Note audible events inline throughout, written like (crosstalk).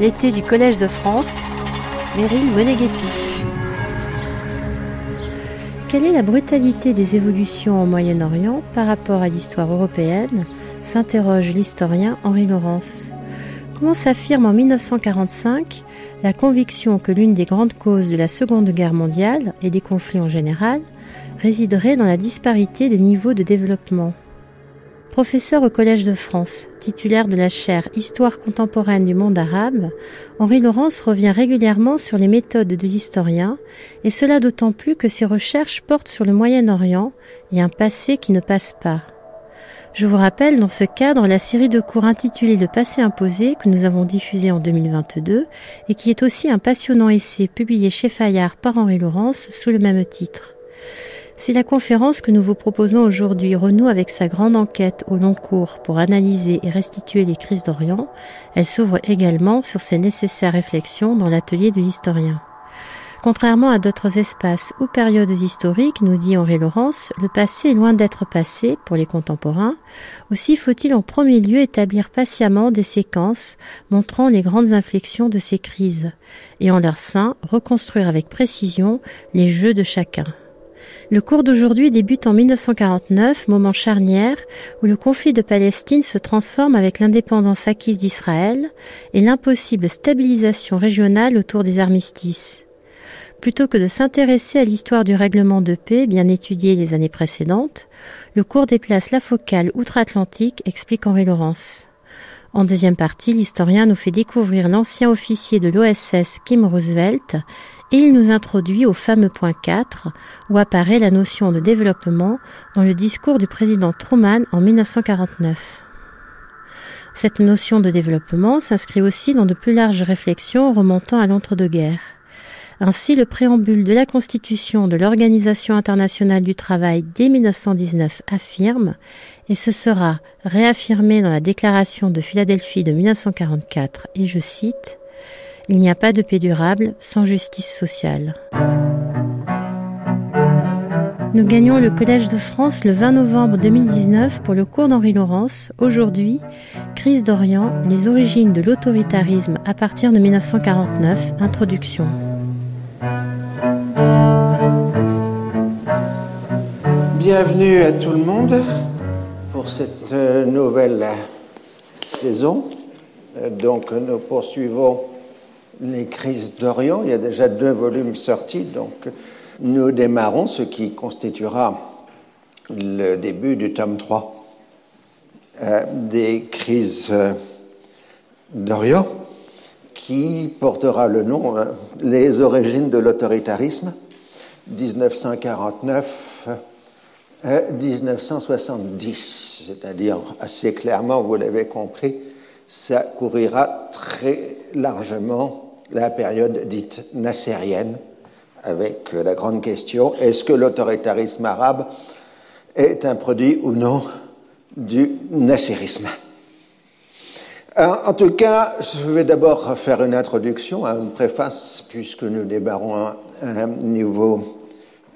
L'été du Collège de France, Meryl Moneghetti. Quelle est la brutalité des évolutions au Moyen-Orient par rapport à l'histoire européenne s'interroge l'historien Henri Laurence. Comment s'affirme en 1945 la conviction que l'une des grandes causes de la Seconde Guerre mondiale et des conflits en général résiderait dans la disparité des niveaux de développement? Professeur au Collège de France, titulaire de la chaire Histoire contemporaine du monde arabe, Henri Laurence revient régulièrement sur les méthodes de l'historien, et cela d'autant plus que ses recherches portent sur le Moyen-Orient et un passé qui ne passe pas. Je vous rappelle dans ce cadre la série de cours intitulée Le passé imposé que nous avons diffusé en 2022 et qui est aussi un passionnant essai publié chez Fayard par Henri Laurence sous le même titre. Si la conférence que nous vous proposons aujourd'hui renoue avec sa grande enquête au long cours pour analyser et restituer les crises d'Orient, elle s'ouvre également sur ses nécessaires réflexions dans l'atelier de l'historien. Contrairement à d'autres espaces ou périodes historiques, nous dit Henri Laurence, le passé est loin d'être passé pour les contemporains. Aussi faut-il en premier lieu établir patiemment des séquences montrant les grandes inflexions de ces crises, et en leur sein reconstruire avec précision les jeux de chacun. Le cours d'aujourd'hui débute en 1949, moment charnière où le conflit de Palestine se transforme avec l'indépendance acquise d'Israël et l'impossible stabilisation régionale autour des armistices. Plutôt que de s'intéresser à l'histoire du règlement de paix bien étudié les années précédentes, le cours déplace la focale outre-Atlantique, explique Henri Laurence. En deuxième partie, l'historien nous fait découvrir l'ancien officier de l'OSS Kim Roosevelt et il nous introduit au fameux point 4 où apparaît la notion de développement dans le discours du président Truman en 1949. Cette notion de développement s'inscrit aussi dans de plus larges réflexions remontant à l'entre-deux-guerres. Ainsi, le préambule de la Constitution de l'Organisation internationale du travail dès 1919 affirme, et ce sera réaffirmé dans la Déclaration de Philadelphie de 1944, et je cite, il n'y a pas de paix durable sans justice sociale. Nous gagnons le Collège de France le 20 novembre 2019 pour le cours d'Henri Laurence. Aujourd'hui, Crise d'Orient, les origines de l'autoritarisme à partir de 1949, introduction. Bienvenue à tout le monde pour cette euh, nouvelle saison. Euh, donc nous poursuivons les crises d'Orient. Il y a déjà deux volumes sortis, donc nous démarrons ce qui constituera le début du tome 3 euh, des crises euh, d'Orient, qui portera le nom euh, Les origines de l'autoritarisme, 1949-1970, c'est-à-dire assez clairement, vous l'avez compris, ça couvrira très largement la période dite nassérienne, avec la grande question est-ce que l'autoritarisme arabe est un produit ou non du nasserisme En tout cas, je vais d'abord faire une introduction, une préface, puisque nous débarrons un, un nouveau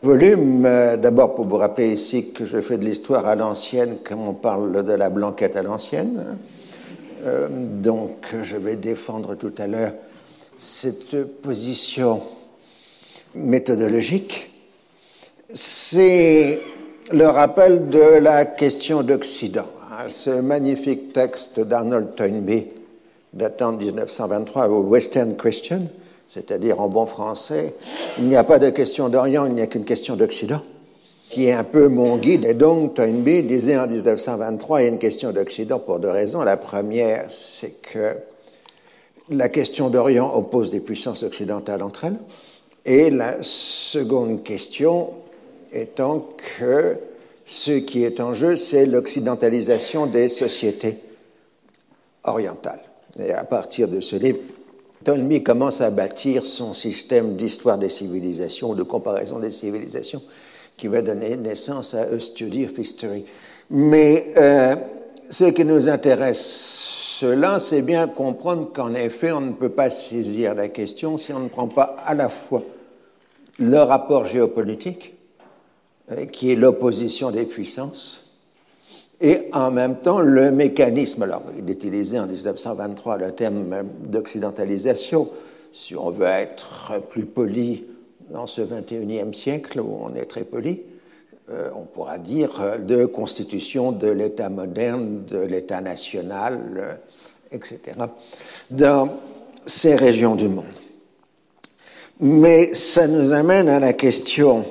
volume. D'abord, pour vous rappeler ici que je fais de l'histoire à l'ancienne, comme on parle de la blanquette à l'ancienne. Euh, donc, je vais défendre tout à l'heure cette position méthodologique, c'est le rappel de la question d'Occident. Ce magnifique texte d'Arnold Toynbee datant de 1923 au Western Question, c'est-à-dire en bon français, il n'y a pas de question d'Orient, il n'y a qu'une question d'Occident, qui est un peu mon guide. Et donc Toynbee disait en 1923, il y a une question d'Occident pour deux raisons. La première, c'est que la question d'Orient oppose des puissances occidentales entre elles. Et la seconde question étant que ce qui est en jeu, c'est l'occidentalisation des sociétés orientales. Et à partir de ce livre, Tolmy commence à bâtir son système d'histoire des civilisations, de comparaison des civilisations, qui va donner naissance à A Study of History. Mais euh, ce qui nous intéresse cela, c'est bien comprendre qu'en effet, on ne peut pas saisir la question si on ne prend pas à la fois le rapport géopolitique, euh, qui est l'opposition des puissances, et en même temps le mécanisme. Alors, il utilisait en 1923 le terme d'occidentalisation. Si on veut être plus poli dans ce 21e siècle où on est très poli, euh, on pourra dire de constitution de l'État moderne, de l'État national, euh, etc., dans ces régions du monde. Mais ça nous amène à la question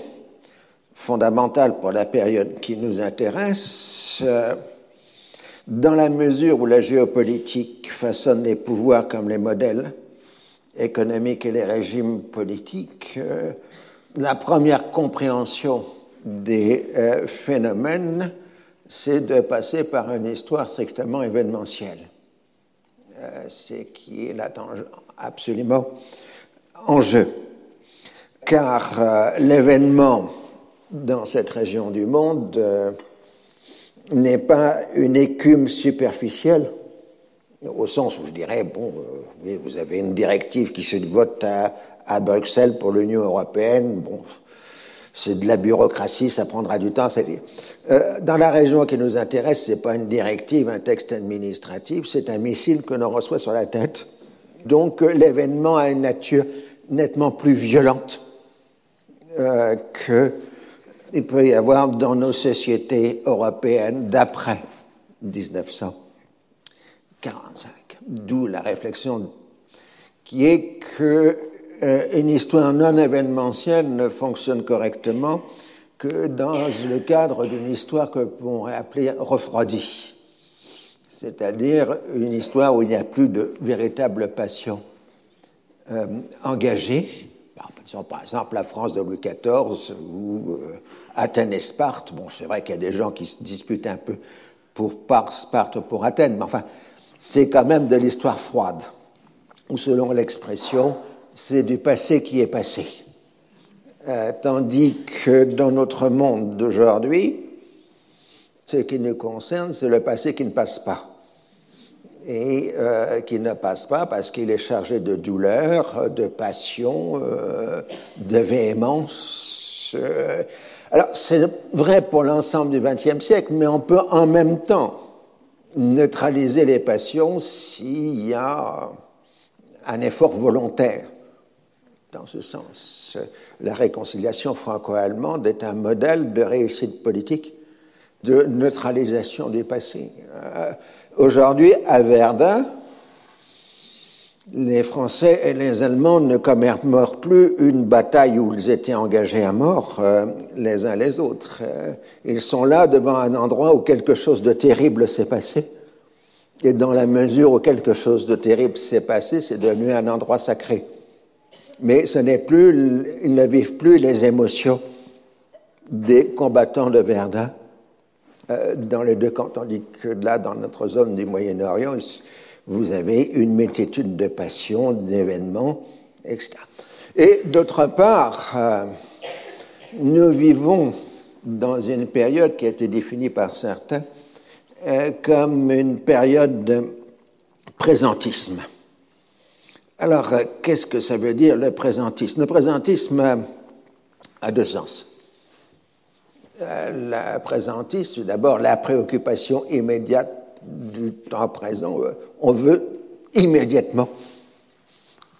fondamentale pour la période qui nous intéresse, euh, dans la mesure où la géopolitique façonne les pouvoirs comme les modèles économiques et les régimes politiques, euh, la première compréhension des euh, phénomènes, c'est de passer par une histoire strictement événementielle. C'est qui est là absolument en jeu. Car l'événement dans cette région du monde euh, n'est pas une écume superficielle, au sens où je dirais, bon, euh, vous avez une directive qui se vote à, à Bruxelles pour l'Union européenne, bon, c'est de la bureaucratie, ça prendra du temps. Euh, dans la région qui nous intéresse, c'est pas une directive, un texte administratif, c'est un missile que l'on reçoit sur la tête. Donc l'événement a une nature nettement plus violente euh, que il peut y avoir dans nos sociétés européennes d'après 1945. D'où la réflexion qui est que euh, une histoire non événementielle ne fonctionne correctement que dans le cadre d'une histoire que l'on pourrait appeler refroidie, c'est-à-dire une histoire où il n'y a plus de véritable passion euh, engagée. Par exemple, la France de Louis XIV ou euh, Athènes et Sparte, bon, c'est vrai qu'il y a des gens qui se disputent un peu pour par Sparte ou pour Athènes, mais enfin, c'est quand même de l'histoire froide, ou selon l'expression, c'est du passé qui est passé. Euh, tandis que dans notre monde d'aujourd'hui, ce qui nous concerne, c'est le passé qui ne passe pas. Et euh, qui ne passe pas parce qu'il est chargé de douleur, de passion, euh, de véhémence. Alors, c'est vrai pour l'ensemble du XXe siècle, mais on peut en même temps neutraliser les passions s'il y a un effort volontaire. Dans ce sens, la réconciliation franco-allemande est un modèle de réussite politique, de neutralisation des passés. Euh, aujourd'hui, à Verdun, les Français et les Allemands ne commémorent plus une bataille où ils étaient engagés à mort euh, les uns les autres. Euh, ils sont là devant un endroit où quelque chose de terrible s'est passé. Et dans la mesure où quelque chose de terrible s'est passé, c'est devenu un endroit sacré. Mais ce n'est plus, ils ne vivent plus les émotions des combattants de Verdun euh, dans les deux camps, tandis que là, dans notre zone du Moyen-Orient, vous avez une multitude de passions, d'événements, etc. Et d'autre part, euh, nous vivons dans une période qui a été définie par certains euh, comme une période de présentisme. Alors, euh, qu'est-ce que ça veut dire le présentisme? Le présentisme a deux sens. Le présentisme, c'est d'abord la préoccupation immédiate du temps présent, euh, on veut immédiatement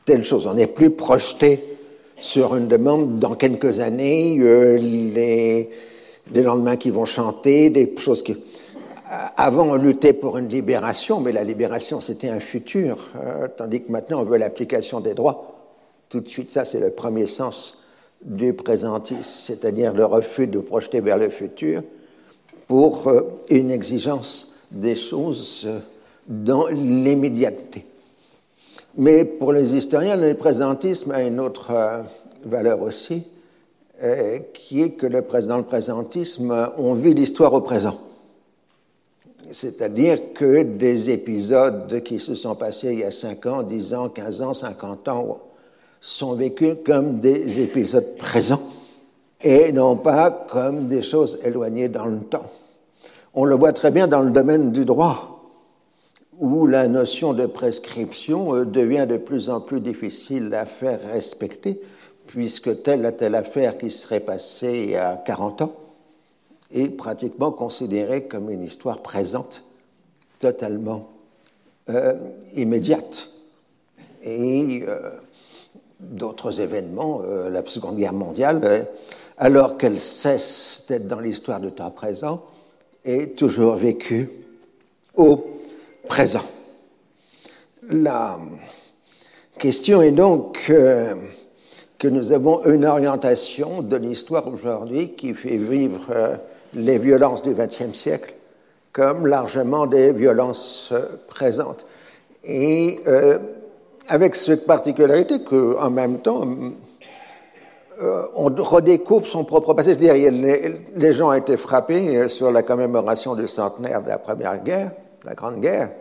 telle chose. On n'est plus projeté sur une demande dans quelques années, euh, les, lendemains qui vont chanter, des choses qui... Avant, on luttait pour une libération, mais la libération, c'était un futur, euh, tandis que maintenant, on veut l'application des droits. Tout de suite, ça, c'est le premier sens du présentisme, c'est-à-dire le refus de projeter vers le futur pour une exigence des choses dans l'immédiateté. Mais pour les historiens, le présentisme a une autre euh, valeur aussi, euh, qui est que le, dans le présentisme, on vit l'histoire au présent. C'est-à-dire que des épisodes qui se sont passés il y a 5 ans, 10 ans, 15 ans, 50 ans sont vécus comme des épisodes présents et non pas comme des choses éloignées dans le temps. On le voit très bien dans le domaine du droit, où la notion de prescription euh, devient de plus en plus difficile à faire respecter, puisque telle à telle affaire qui serait passée il y a 40 ans est pratiquement considérée comme une histoire présente, totalement euh, immédiate. Et euh, d'autres événements, euh, la Seconde Guerre mondiale, alors qu'elle cesse d'être dans l'histoire du temps présent, est toujours vécue au présent. La question est donc que nous avons une orientation de l'histoire aujourd'hui qui fait vivre les violences du XXe siècle comme largement des violences euh, présentes. Et euh, avec cette particularité qu'en même temps, on redécouvre son propre passé. dire, les, gens ont été frappés sur la commémoration du centenaire de la Première Guerre, la Grande Guerre,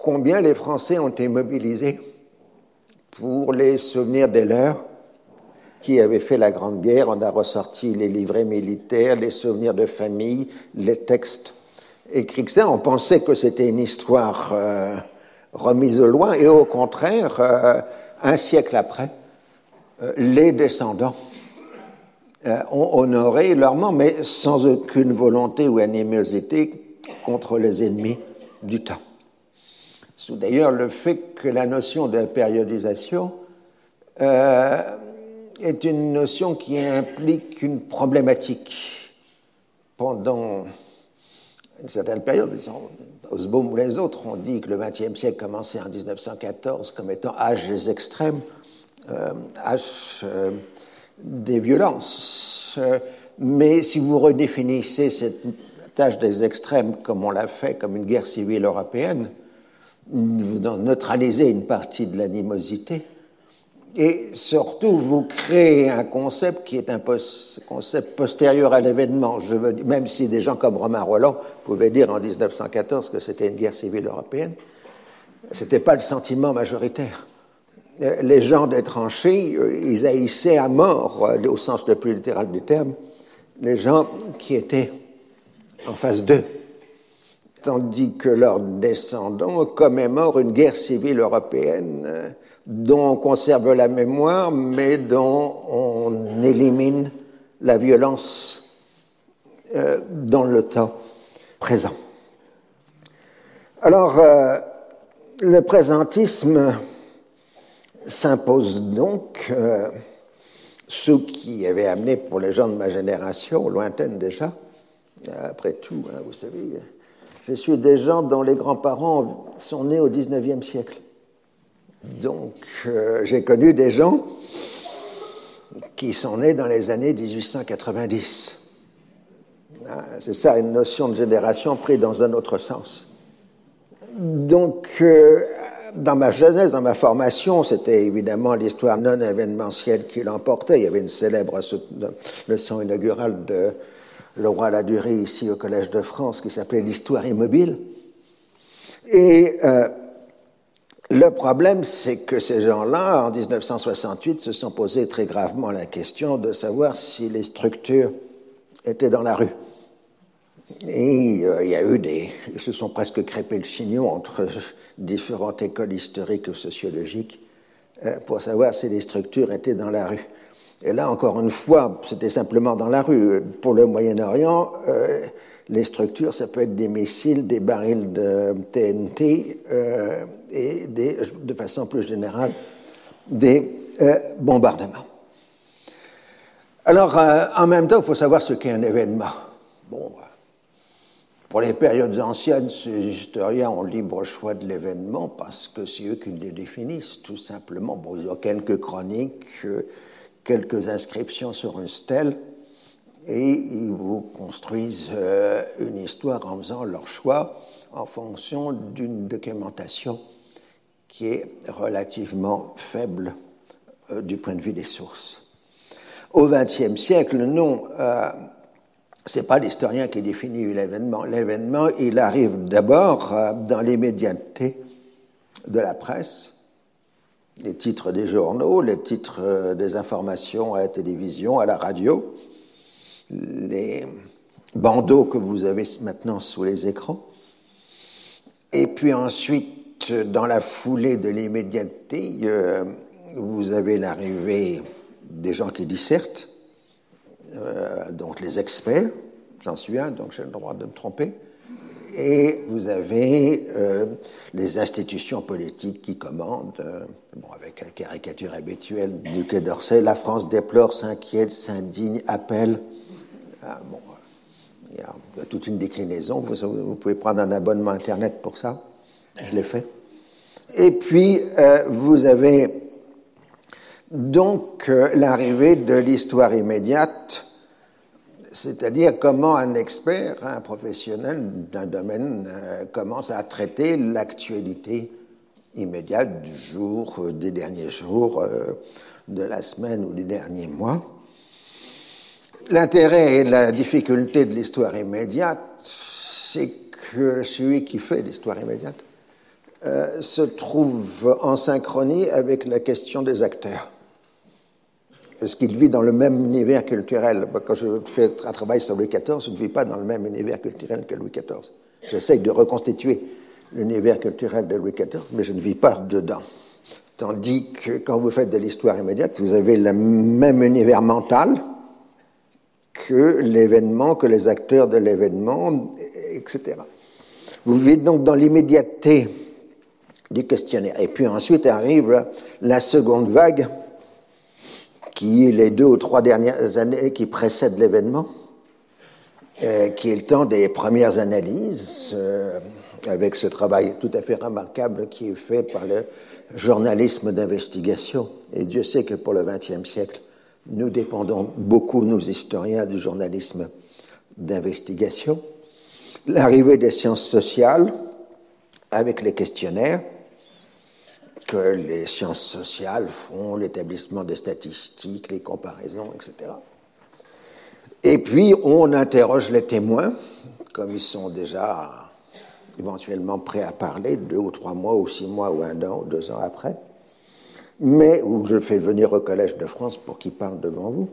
combien les Français ont été mobilisés pour les souvenirs des leurs? Qui avait fait la Grande Guerre. On a ressorti les livrets militaires, les souvenirs de famille, les textes écrits. On pensait que c'était une histoire euh, remise au loin, et au contraire, euh, un siècle après, euh, les descendants ont honoré leur mort, mais sans aucune volonté ou animosité contre les ennemis du temps. D'ailleurs le fait que la notion de périodisation est une notion qui implique une problématique. Pendant une certaine période, Osbaum ou les autres ont dit que le XXe siècle commençait en 1914 comme étant âge des extrêmes, euh, âge euh, des violences. Mais si vous redéfinissez cette âge des extrêmes comme on l'a fait, comme une guerre civile européenne, vous neutralisez une partie de l'animosité et surtout, vous créez un concept qui est un concept postérieur à l'événement. Je veux même si des gens comme Romain Roland pouvaient dire en 1914 que c'était une guerre civile européenne, ce n'était pas le sentiment majoritaire. Les gens des tranchées, ils haïssaient à mort, au sens le plus littéral du terme, les gens qui étaient en face d'eux tandis que leurs descendants commémorent une guerre civile européenne dont on conserve la mémoire, mais dont on élimine la violence euh, dans le temps présent. Alors, euh, le présentisme s'impose donc, euh, ce qui avait amené pour les gens de ma génération, lointaine déjà, après tout, hein, vous savez, je suis des gens dont les grands-parents sont nés au XIXe siècle. Donc, euh, j'ai connu des gens qui sont nés dans les années 1890. Ah, c'est ça, une notion de génération prise dans un autre sens. Donc, euh, dans ma jeunesse, dans ma formation, c'était évidemment l'histoire non événementielle qui l'emportait. Il y avait une célèbre leçon inaugurale de Laurent Ladurie ici au Collège de France qui s'appelait l'histoire immobile. Et euh, le problème, c'est que ces gens-là, en 1968, se sont posés très gravement la question de savoir si les structures étaient dans la rue. Et euh, il y a eu des. Ils se sont presque crêpés le chignon entre (laughs) différentes écoles historiques ou sociologiques euh, pour savoir si les structures étaient dans la rue. Et là, encore une fois, c'était simplement dans la rue. Pour le Moyen-Orient, euh, les structures, ça peut être des missiles, des barils de TNT euh, et de façon plus générale des euh, bombardements. Alors, euh, en même temps, il faut savoir ce qu'est un événement. Bon, pour les périodes anciennes, ces historiens ont libre choix de l'événement parce que c'est eux qui les définissent, tout simplement. Bon, il y a quelques chroniques, quelques inscriptions sur une stèle, et ils vous construisent euh, une histoire en faisant leur choix en fonction d'une documentation qui est relativement faible euh, du point de vue des sources. Au XXe siècle, non, euh, c'est pas l'historien qui définit l'événement. L'événement, il arrive d'abord euh, dans l'immédiateté de la presse, les titres des journaux, les titres des informations à la télévision, à la radio, les bandeaux que vous avez maintenant sous les écrans. Et puis ensuite, dans la foulée de l'immédiateté, euh, vous avez l'arrivée des gens qui dissertent, euh, donc les experts, J'en suis un, donc j'ai le droit de me tromper. Et vous avez euh, les institutions politiques qui commandent, bon, avec la caricature habituelle du Quai d'Orsay, la France déplore, s'inquiète, s'indigne, appelle. Ah, bon, il y, a, toute une déclinaison. Vous, pouvez prendre un abonnement Internet pour ça. Je l'ai fait. Et puis, euh, vous avez donc l'arrivée de l'histoire immédiate c'est-à-dire comment un expert, un professionnel d'un domaine euh, commence à traiter l'actualité immédiate du jour, euh, des derniers jours, euh, de la semaine ou des derniers mois. L'intérêt et la difficulté de l'histoire immédiate, c'est que celui qui fait l'histoire immédiate se trouve en synchronie avec la question des acteurs parce qu'il vit dans le même univers culturel. Quand je fais un travail sur Louis XIV, je ne vis pas dans le même univers culturel que Louis XIV. J'essaye de reconstituer l'univers culturel de Louis XIV, mais je ne vis pas dedans. Tandis que quand vous faites de l'histoire immédiate, vous avez le même univers mental que l'événement, que les acteurs de l'événement, etc. Vous vivez donc dans l'immédiateté du questionnaire. Et puis ensuite arrive la seconde vague qui est les deux ou trois dernières années qui précèdent l'événement, euh, qui est le temps des premières analyses, euh, avec ce travail tout à fait remarquable qui est fait par le journalisme d'investigation. Et Dieu sait que pour le XXe siècle, nous dépendons beaucoup, nous historiens, du journalisme d'investigation. L'arrivée des sciences sociales avec les questionnaires, que les sciences sociales font, l'établissement des statistiques, les comparaisons, etc. Et puis, on interroge les témoins, comme ils sont déjà éventuellement prêts à parler, deux ou trois mois, ou six mois, ou un an, ou deux ans après, mais où je fais venir au Collège de France pour qu'ils parlent devant vous.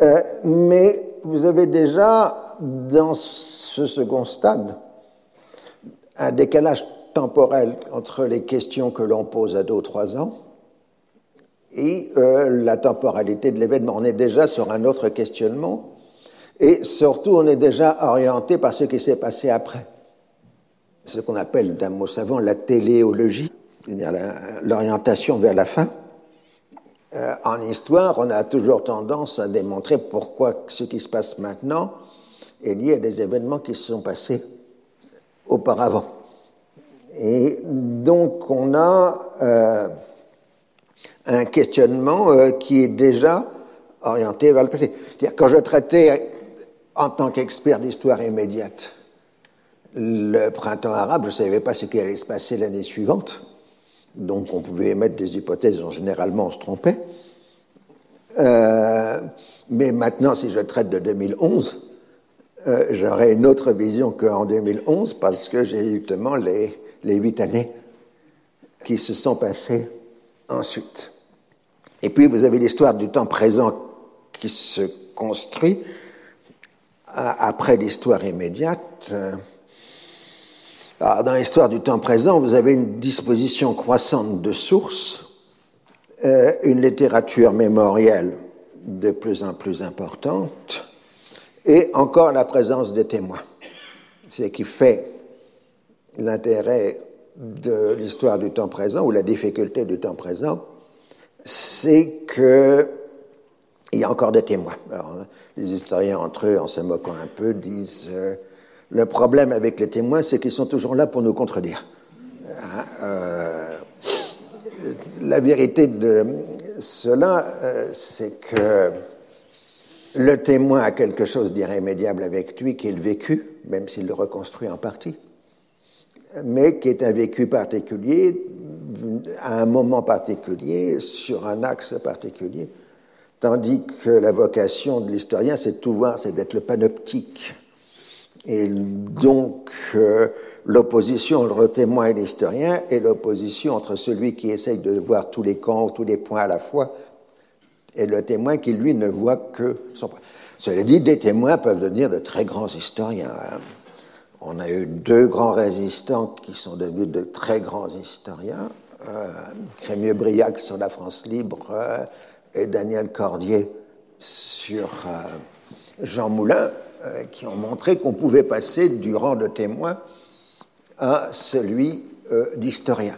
Euh, mais vous avez déjà, dans ce second stade, un décalage temporel entre les questions que l'on pose à deux ou trois ans et euh, la temporalité de l'événement. On est déjà sur un autre questionnement et surtout on est déjà orienté par ce qui s'est passé après. Ce qu'on appelle d'un mot savant la téléologie, l'orientation vers la fin. Euh, en histoire, on a toujours tendance à démontrer pourquoi ce qui se passe maintenant est lié à des événements qui se sont passés auparavant. Et donc on a euh, un questionnement euh, qui est déjà orienté vers le passé. Quand je traitais en tant qu'expert d'histoire immédiate le printemps arabe, je ne savais pas ce qui allait se passer l'année suivante. Donc on pouvait émettre des hypothèses dont généralement on se trompait. Euh, mais maintenant, si je traite de 2011, j'aurai une autre vision qu'en 2011 parce que j'ai justement les, les huit années qui se sont passées ensuite. Et puis vous avez l'histoire du temps présent qui se construit après l'histoire immédiate. Dans l'histoire du temps présent, vous avez une disposition croissante de sources, euh, une littérature mémorielle de plus en plus importante, et encore la présence des témoins. Ce qui fait l'intérêt de l'histoire du temps présent ou la difficulté du temps présent, c'est qu'il y a encore des témoins. les historiens entre eux, en se moquant un peu, disent euh, le problème avec les témoins, c'est qu'ils sont toujours là pour nous contredire. Euh, la vérité de cela, euh, c'est que le témoin a quelque chose d'irrémédiable avec lui, qui est vécu, même s'il le reconstruit en partie mais qui est un vécu particulier, à un moment particulier, sur un axe particulier, tandis que la vocation de l'historien, c'est de tout voir, c'est d'être le panoptique. Et donc, euh, l'opposition entre le témoin et l'historien est l'opposition entre celui qui essaye de voir tous les camps, tous les points à la fois, et le témoin qui, lui, ne voit que son point. Cela dit, des témoins peuvent devenir de très grands historiens. Hein. On a eu deux grands résistants qui sont devenus de très grands historiens, euh, Crémieux-Briac sur la France libre euh, et Daniel Cordier sur euh, Jean Moulin. Euh, qui ont montré qu'on pouvait passer du rang de témoin à celui euh, d'historien.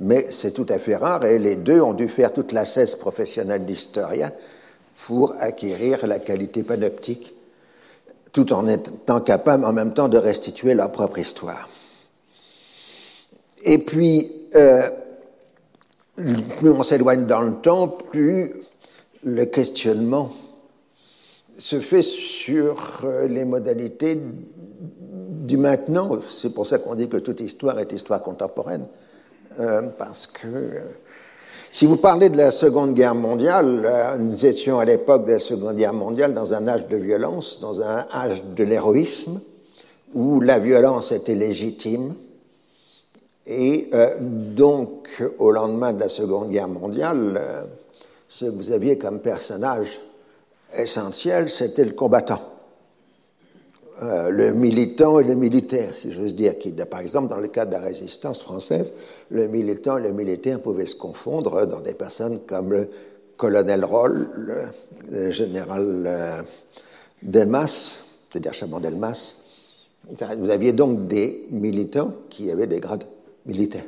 Mais c'est tout à fait rare et les deux ont dû faire toute la cesse professionnelle d'historien pour acquérir la qualité panoptique, tout en étant capable en même temps de restituer leur propre histoire. Et puis, euh, plus on s'éloigne dans le temps, plus le questionnement se fait sur euh, les modalités du maintenant. C'est pour ça qu'on dit que toute histoire est histoire contemporaine. Euh, parce que si vous parlez de la Seconde Guerre mondiale, euh, nous étions à l'époque de la Seconde Guerre mondiale dans un âge de violence, dans un âge de l'héroïsme, où la violence était légitime. Et donc, au lendemain de la Seconde Guerre mondiale, ce que vous aviez comme personnage essentiel, c'était le combattant. Euh, le militant et le militaire, si j'ose dire, par exemple, dans le cas de la résistance française, le militant et le militaire pouvaient se confondre dans des personnes comme le colonel Roll, le, général euh, Delmas, c'est-à-dire Chamon Delmas. Vous aviez donc des militants qui avaient des grades militaires.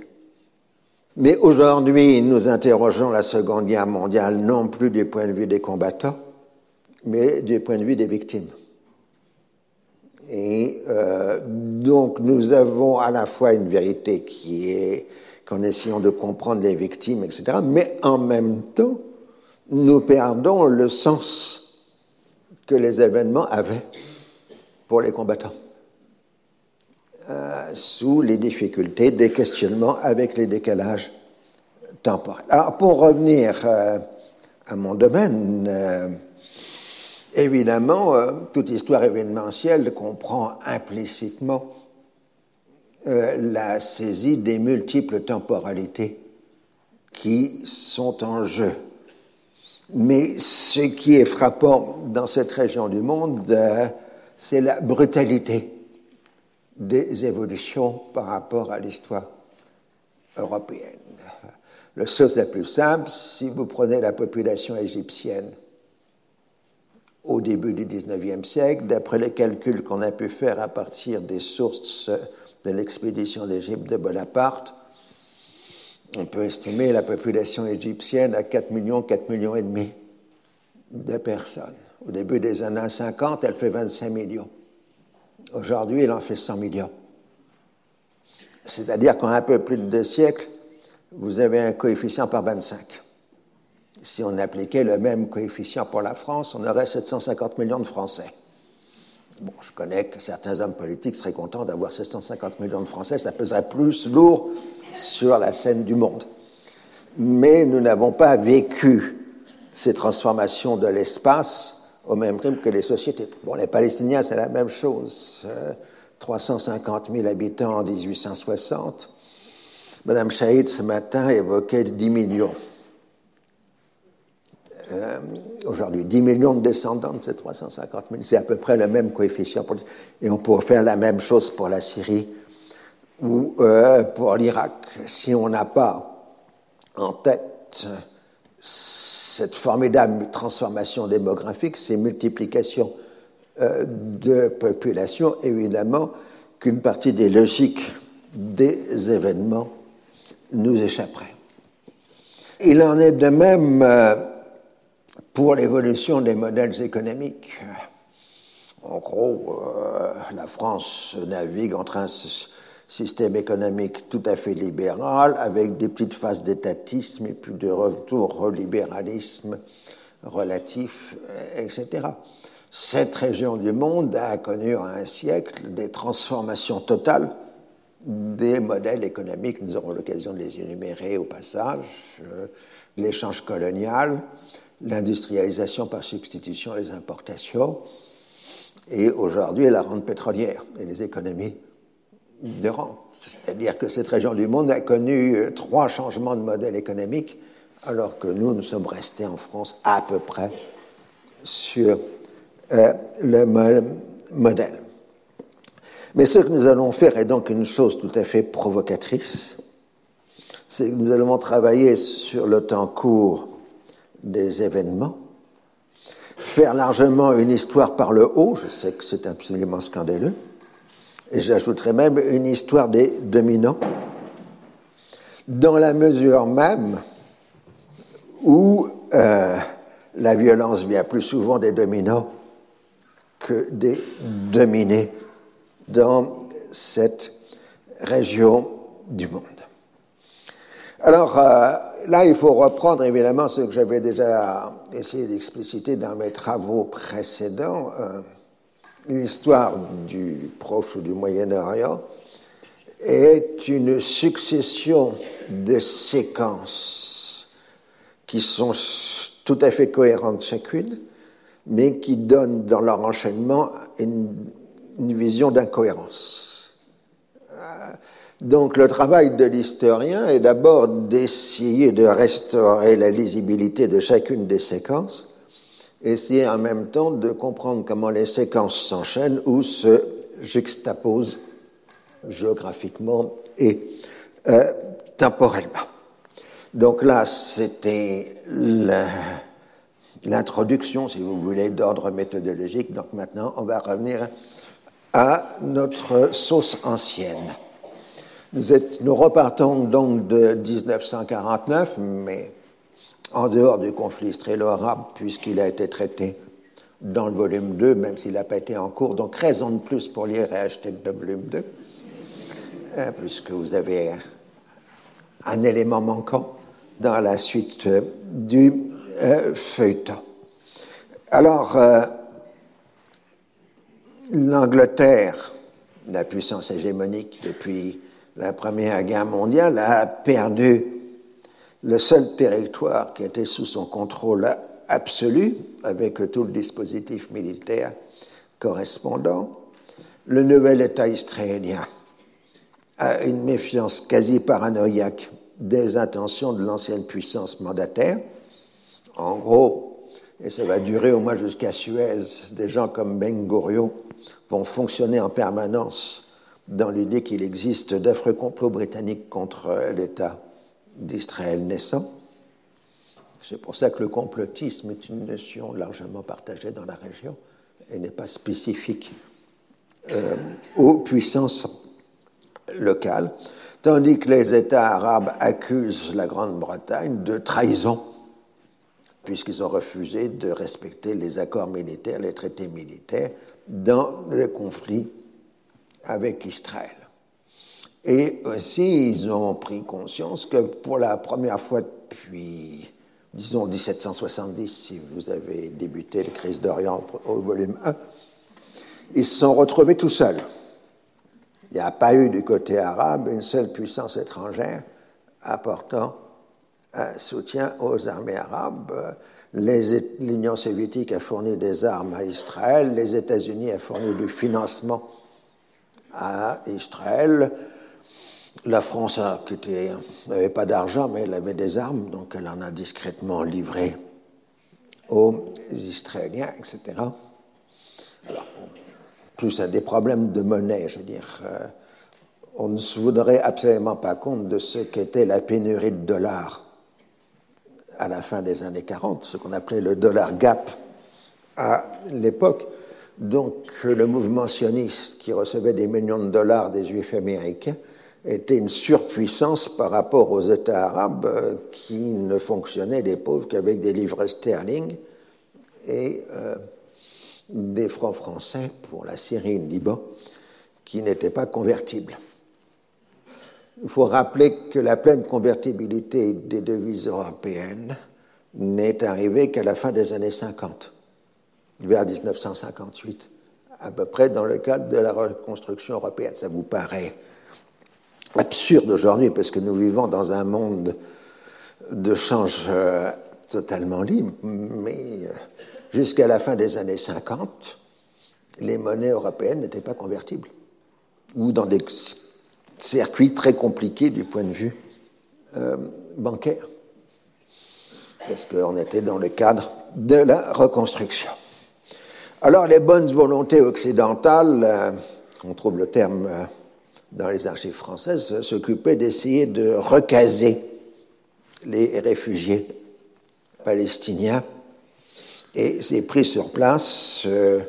Mais aujourd'hui, nous interrogeons la Seconde Guerre mondiale non plus du point de vue des combattants, mais du point de vue des victimes. Et euh, donc nous avons à la fois une vérité qui est qu'en essayant de comprendre les victimes, etc., mais en même temps, nous perdons le sens que les événements avaient pour les combattants, euh, sous les difficultés des questionnements avec les décalages temporels. Alors pour revenir euh, à mon domaine, Évidemment, euh, toute histoire événementielle comprend implicitement euh, la saisie des multiples temporalités qui sont en jeu. Mais ce qui est frappant dans cette région du monde, euh, c'est la brutalité des évolutions par rapport à l'histoire européenne. La chose la plus simple, si vous prenez la population égyptienne au début du XIXe siècle, d'après les calculs qu'on a pu faire à partir des sources de l'expédition d'Égypte de Bonaparte, on peut estimer la population égyptienne à 4 millions, 4 millions et demi de personnes. Au début des années 50, elle fait 25 millions. Aujourd'hui, elle en fait 100 millions. C'est-à-dire qu'en un peu plus de deux siècles, vous avez un coefficient par 25 si on appliquait le même coefficient pour la France, on aurait 750 millions de Français. Bon, je connais que certains hommes politiques seraient contents d'avoir 750 millions de Français, ça peserait plus lourd sur la scène du monde. Mais nous n'avons pas vécu ces transformations de l'espace au même rythme que les sociétés. Bon, les Palestiniens, c'est la même chose. 350 000 habitants en 1860. Madame Chaïd, ce matin, évoquait 10 millions. Euh, aujourd'hui 10 millions de descendants de ces 350 000. C'est à peu près le même coefficient. et on pourrait faire la même chose pour la Syrie ou euh, pour l'Irak. Si on n'a pas en tête cette formidable transformation démographique, ces multiplications euh, de population, évidemment qu'une partie des logiques des événements nous échapperait. Il en est de même pour l'évolution des modèles économiques. En gros, euh, la France navigue entre un système économique tout à fait libéral, avec des petites phases d'étatisme et puis de retour au libéralisme relatif, etc. Cette région du monde a connu en un siècle des transformations totales des modèles économiques. Nous aurons l'occasion de les énumérer au passage. Euh, l'échange colonial, l'industrialisation par substitution les importations, et aujourd'hui la rente pétrolière et les économies de rente. C'est-à-dire que cette région du monde a connu euh, trois changements de modèle économique, alors que nous, nous sommes restés en France à peu près sur euh, le même modèle. Mais ce que nous allons faire est donc une chose tout à fait provocatrice, c'est que nous allons travailler sur le temps court des événements, faire largement une histoire par le haut, je sais que c'est absolument scandaleux, et j'ajouterais même une histoire des dominants, dans la mesure même où euh, la violence vient plus souvent des dominants que des dominés dans cette région du monde. Alors euh, là, il faut reprendre évidemment ce que j'avais déjà essayé d'expliciter dans mes travaux précédents. Euh, l'histoire du Proche ou du Moyen-Orient est une succession de séquences qui sont tout à fait cohérentes chacune, mais qui donnent dans leur enchaînement une, vision d'incohérence. Donc le travail de l'historien est d'abord d'essayer de restaurer la lisibilité de chacune des séquences, essayer en même temps de comprendre comment les séquences s'enchaînent ou se juxtaposent géographiquement et euh, temporellement. Donc là, c'était l'introduction, si vous voulez, d'ordre méthodologique. Donc maintenant, on va revenir à notre sauce ancienne. Nous, repartons donc de 1949, mais en dehors du conflit israélo-arabe, puisqu'il a été traité dans le volume 2, même s'il n'a pas été en cours. Donc, raison de plus pour lire et acheter le volume 2, hein, puisque vous avez un élément manquant dans la suite euh, du euh, feuilleton. Alors, euh, l'Angleterre, la puissance hégémonique depuis la Première Guerre mondiale, a perdu le seul territoire qui était sous son contrôle absolu, avec tout le dispositif militaire correspondant. Le nouvel État israélien a une méfiance quasi paranoïaque des intentions de l'ancienne puissance mandataire. En gros, et ça va durer au moins jusqu'à Suez, des gens comme Ben Gurion vont fonctionner en permanence dans l'idée qu'il existe d'affreux complots britanniques contre l'État d'Israël naissant. C'est pour ça que le complotisme est une notion largement partagée dans la région et n'est pas spécifique euh, aux puissances locales tandis que les États arabes accusent la Grande-Bretagne de trahison, puisqu'ils ont refusé de respecter les accords militaires, les traités militaires, dans le conflit avec Israël. Et aussi, ils ont pris conscience que pour la première fois depuis, disons, 1770, si vous avez débuté la crise d'Orient au volume 1, ils se sont retrouvés tout seuls. Il n'y a pas eu du côté arabe une seule puissance étrangère apportant un soutien aux armées arabes. L'Union soviétique a fourni des armes à Israël, les États-Unis ont fourni du financement à Israël. La France, qui n'avait pas d'argent, mais elle avait des armes, donc elle en a discrètement livré aux Israéliens, etc. Plus à des problèmes de monnaie, je veux dire. Euh, on ne se voudrait absolument pas compte de ce qu'était la pénurie de dollars à la fin des années 40, ce qu'on appelait le dollar gap à l'époque. Donc le mouvement sioniste qui recevait des millions de dollars des juifs américains était une surpuissance par rapport aux États arabes euh, qui ne fonctionnaient, des pauvres, qu'avec des livres sterling et euh, des francs français pour la Syrie et le Liban qui n'étaient pas convertibles. Il faut rappeler que la pleine convertibilité des devises européennes n'est arrivée qu'à la fin des années 50, vers 1958, à peu près dans le cadre de la reconstruction européenne. Ça vous paraît absurde aujourd'hui parce que nous vivons dans un monde de change euh, totalement libre, mais euh, Jusqu'à la fin des années 50, les monnaies européennes n'étaient pas convertibles, ou dans des circuits très compliqués du point de vue euh, bancaire, parce qu'on était dans le cadre de la reconstruction. Alors les bonnes volontés occidentales, euh, on trouve le terme euh, dans les archives françaises, s'occupaient d'essayer de recaser les réfugiés palestiniens Et c'est pris sur place euh,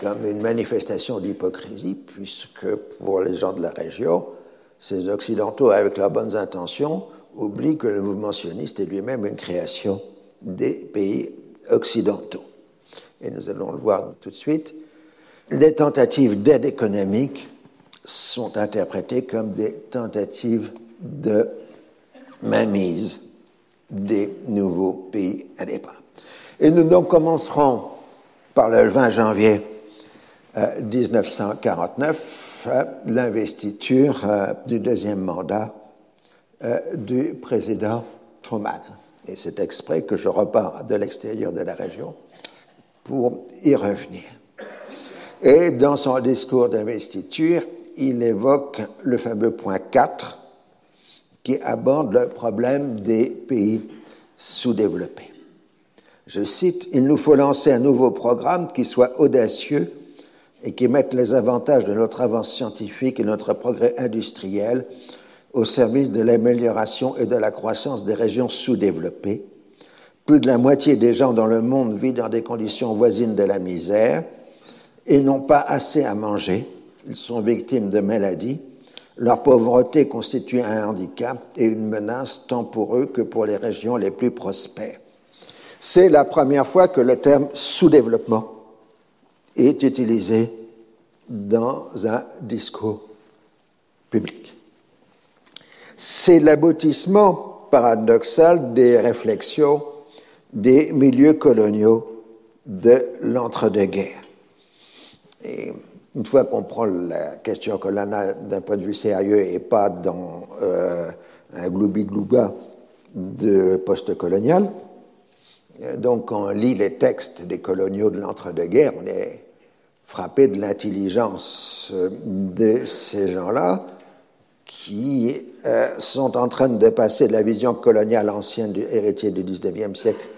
comme une manifestation d'hypocrisie, puisque pour les gens de la région, ces Occidentaux, avec leurs bonnes intentions, oublient que le mouvement sioniste est lui-même une création des pays occidentaux. Et nous allons le voir tout de suite. Les tentatives d'aide économique sont interprétées comme des tentatives de mainmise des nouveaux pays indépendants. Et nous donc commencerons par le 20 janvier 1949, euh, euh, l'investiture euh, du deuxième mandat du président Truman. Et c'est exprès que je repars de l'extérieur de la région pour y revenir. Et dans son discours d'investiture, il évoque le fameux point 4 qui aborde le problème des pays sous-développés. Je cite, Il nous faut lancer un nouveau programme qui soit audacieux et qui mette les avantages de notre avance scientifique et notre progrès industriel au service de l'amélioration et de la croissance des régions sous-développées. Plus de la moitié des gens dans le monde vivent dans des conditions voisines de la misère et n'ont pas assez à manger. Ils sont victimes de maladies. Leur pauvreté constitue un handicap et une menace tant pour eux que pour les régions les plus prospères. C'est la première fois que le terme sous-développement est utilisé dans un discours public. C'est l'aboutissement paradoxal des réflexions des milieux coloniaux de l'entre-deux-guerres. Et une fois qu'on prend la question coloniale d'un point de vue sérieux et pas dans euh, un gloubi-glouba de post-colonial, euh, donc on lit les textes des coloniaux de l'entre-deux-guerres, on est frappé de l'intelligence euh, de ces gens-là qui sont en train de passer de la vision coloniale ancienne du héritier du XIXe siècle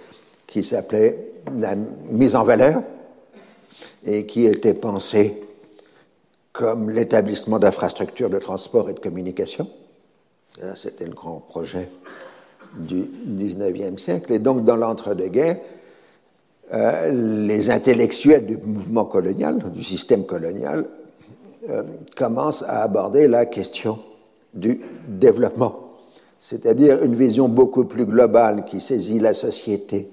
qui s'appelait la mise en valeur et qui était pensée comme l'établissement d'infrastructures de transport et de communication. C'était le grand projet du XIXe siècle. Et donc, dans l'entre-deux-guerres, euh, les intellectuels du mouvement colonial, du système colonial, euh, commencent à aborder la question du développement, c'est-à-dire une vision beaucoup plus globale qui saisit la société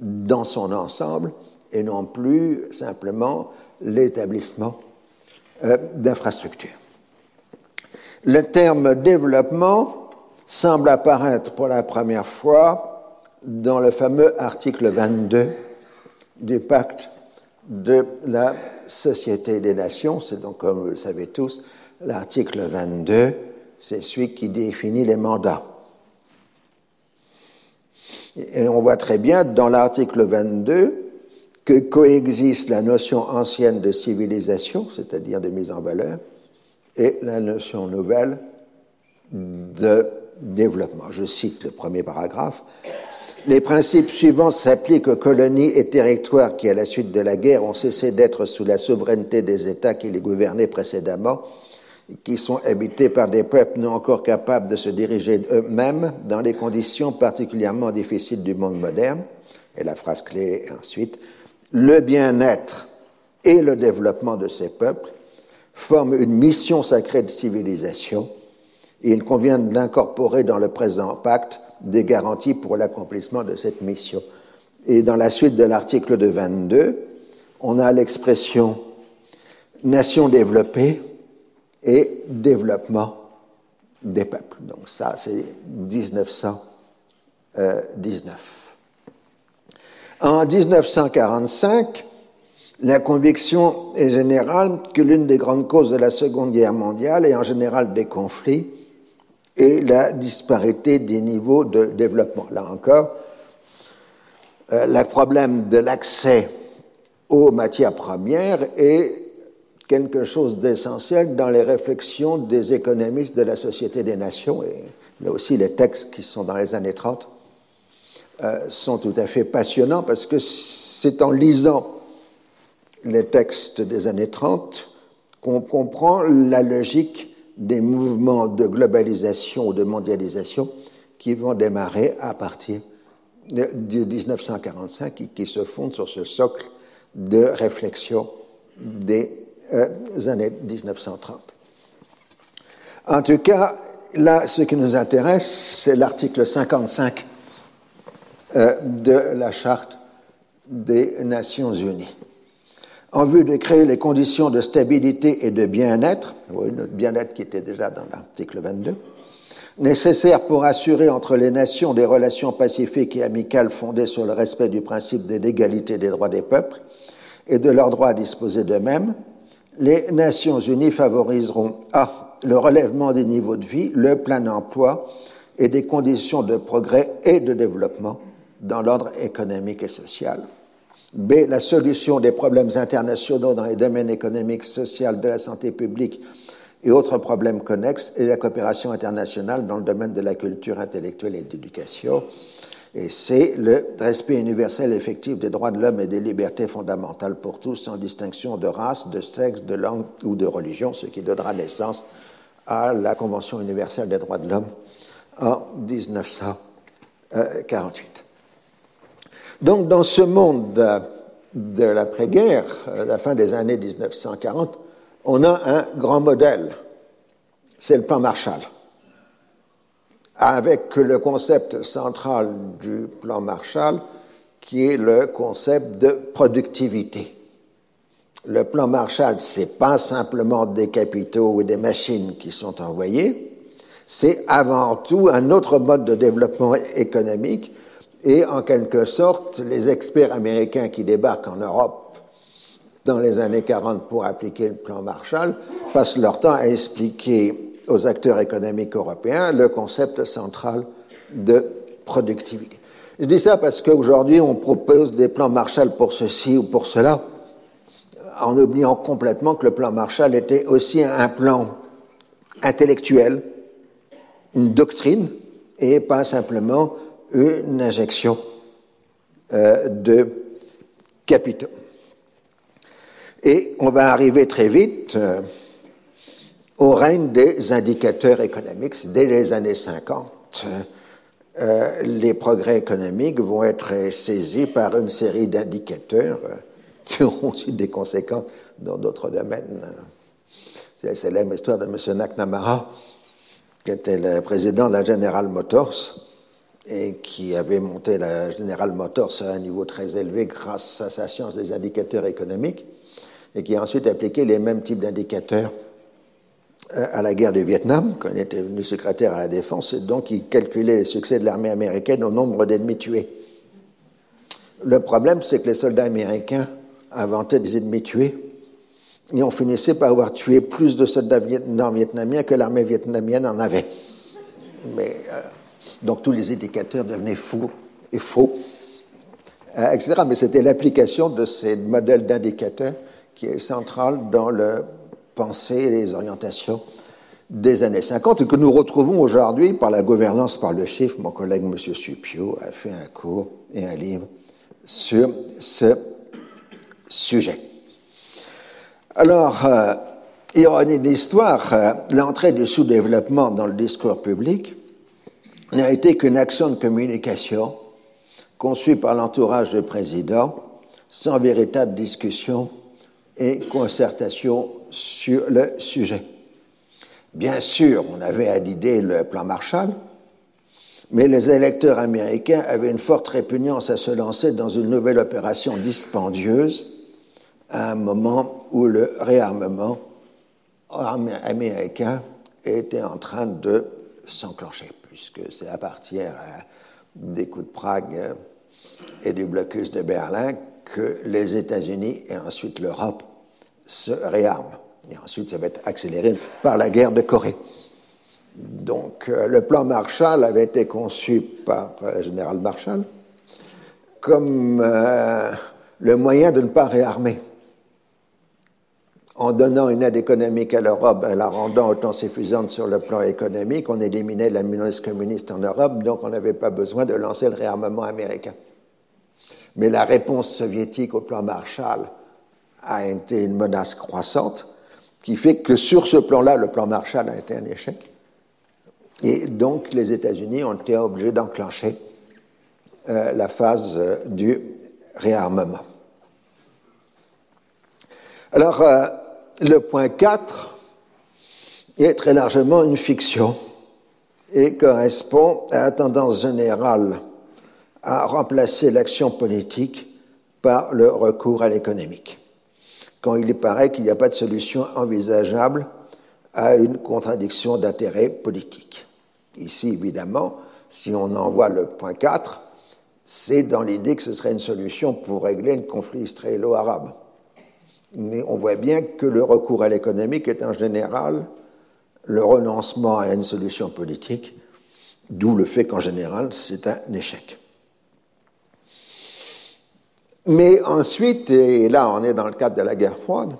dans son ensemble et non plus simplement l'établissement euh, d'infrastructures. Le terme développement semble apparaître pour la première fois dans le fameux article 22 du pacte de la Société des Nations. C'est donc, comme vous le savez tous, l'article 22, c'est celui qui définit les mandats. Et on voit très bien dans l'article 22 que coexiste la notion ancienne de civilisation, c'est-à-dire de mise en valeur, et la notion nouvelle de développement. Je cite le premier paragraphe. Les principes suivants s'appliquent aux colonies et territoires qui, à la suite de la guerre, ont cessé d'être sous la souveraineté des États qui les gouvernaient précédemment, qui sont habités par des peuples non encore capables de se diriger eux-mêmes dans les conditions particulièrement difficiles du monde moderne. Et la phrase clé est ensuite le bien-être et le développement de ces peuples forment une mission sacrée de civilisation et il convient d'incorporer dans le présent pacte des garanties pour l'accomplissement de cette mission. Et dans la suite de l'article de 22, on a l'expression nation développée et développement des peuples. Donc ça, c'est 1919. En 1945, la conviction est générale que l'une des grandes causes de la Seconde Guerre mondiale et en général des conflits est la disparité des niveaux de développement. Là encore, euh, le problème de l'accès aux matières premières est quelque chose d'essentiel dans les réflexions des économistes de la Société des Nations, et là aussi les textes qui sont dans les années 30 euh, sont tout à fait passionnants parce que c'est en lisant les textes des années 30 qu'on comprend la logique des mouvements de globalisation ou de mondialisation qui vont démarrer à partir de 1945 qui, se fonde sur ce socle de réflexion des euh, années 1930. En tout cas, là, ce qui nous intéresse, c'est l'article 55 euh, de la Charte des Nations Unies. En vue de créer les conditions de stabilité et de bien-être, oui, notre bien-être qui était déjà dans l'article 22, nécessaires pour assurer entre les nations des relations pacifiques et amicales fondées sur le respect du principe de l'égalité des droits des peuples et de leur droit à disposer d'eux-mêmes, les Nations unies favoriseront A. le relèvement des niveaux de vie, le plein emploi et des conditions de progrès et de développement dans l'ordre économique et social. B. La solution des problèmes internationaux dans les domaines économiques, sociaux, de la santé publique et autres problèmes connexes et la coopération internationale dans le domaine de la culture intellectuelle et de l'éducation. Et c'est le respect universel effectif des droits de l'homme et des libertés fondamentales pour tous, sans distinction de race, de sexe, de langue ou de religion, ce qui donnera naissance à la Convention universelle des droits de l'homme en 1948. Donc, dans ce monde de l'après-guerre, à la fin des années 1940, on a un grand modèle, c'est le plan Marshall, avec le concept central du plan Marshall qui est le concept de productivité. Le plan Marshall, ce n'est pas simplement des capitaux ou des machines qui sont envoyés, c'est avant tout un autre mode de développement économique et en quelque sorte, les experts américains qui débarquent en Europe dans les années 40 pour appliquer le plan Marshall passent leur temps à expliquer aux acteurs économiques européens le concept central de productivité. Je dis ça parce qu'aujourd'hui, on propose des plans Marshall pour ceci ou pour cela, en oubliant complètement que le plan Marshall était aussi un plan intellectuel, une doctrine, et pas simplement une injection euh, de capitaux. Et on va arriver très vite euh, au règne des indicateurs économiques. Dès les années 50, euh, les progrès économiques vont être saisis par une série d'indicateurs qui auront eu des conséquences dans d'autres domaines. C'est la célèbre histoire de M. McNamara, qui était le président de la General Motors, et qui avait monté la General Motors à un niveau très élevé grâce à sa science des indicateurs économiques, et qui a ensuite appliqué les mêmes types d'indicateurs euh, à la guerre du Vietnam, quand il était devenu secrétaire à la défense, et donc il calculait les succès de l'armée américaine au nombre d'ennemis tués. Le problème, c'est que les soldats américains inventaient des ennemis tués, et on finissait par avoir tué plus de soldats nord-vietnamiens que l'armée vietnamienne en avait. Mais euh, donc tous les indicateurs devenaient faux et faux, euh, etc. Mais c'était l'application de ces modèles d'indicateurs qui est centrale dans le pensée et les orientations des années 50 et que nous retrouvons aujourd'hui par la gouvernance par le chiffre. Mon collègue M. Supio a fait un cours et un livre sur ce sujet. Alors, euh, ironie de l'histoire, euh, l'entrée du sous-développement dans le discours public n'a été qu'une action de communication conçue par l'entourage du président sans véritable discussion et concertation sur le sujet. Bien sûr, on avait à l'idée le plan Marshall, mais les électeurs américains avaient une forte répugnance à se lancer dans une nouvelle opération dispendieuse à un moment où le réarmement américain était en train de s'enclencher puisque c'est à partir euh, des coups de Prague et du blocus de Berlin que les États-Unis et ensuite l'Europe se réarment. Et ensuite, ça va être accéléré par la guerre de Corée. Donc, euh, le plan Marshall avait été conçu par le euh, général Marshall comme le moyen de ne pas réarmer en donnant une aide économique à l'Europe, en la rendant autant suffisante sur le plan économique, on éliminait la menace communiste en Europe, donc on n'avait pas besoin de lancer le réarmement américain. Mais la réponse soviétique au plan Marshall a été une menace croissante, qui fait que sur ce plan-là, le plan Marshall a été un échec. Et donc les États-Unis ont été obligés d'enclencher euh, la phase du réarmement. Alors, le point 4 est très largement une fiction et correspond à la tendance générale à remplacer l'action politique par le recours à l'économique, quand il paraît qu'il n'y a pas de solution envisageable à une contradiction d'intérêt politique. Ici, évidemment, si on envoie le point 4, c'est dans l'idée que ce serait une solution pour régler le conflit israélo-arabe. Mais on voit bien que le recours à l'économique est en général le renoncement à une solution politique, d'où le fait qu'en général, c'est un échec. Mais ensuite, et là on est dans le cadre de la guerre froide,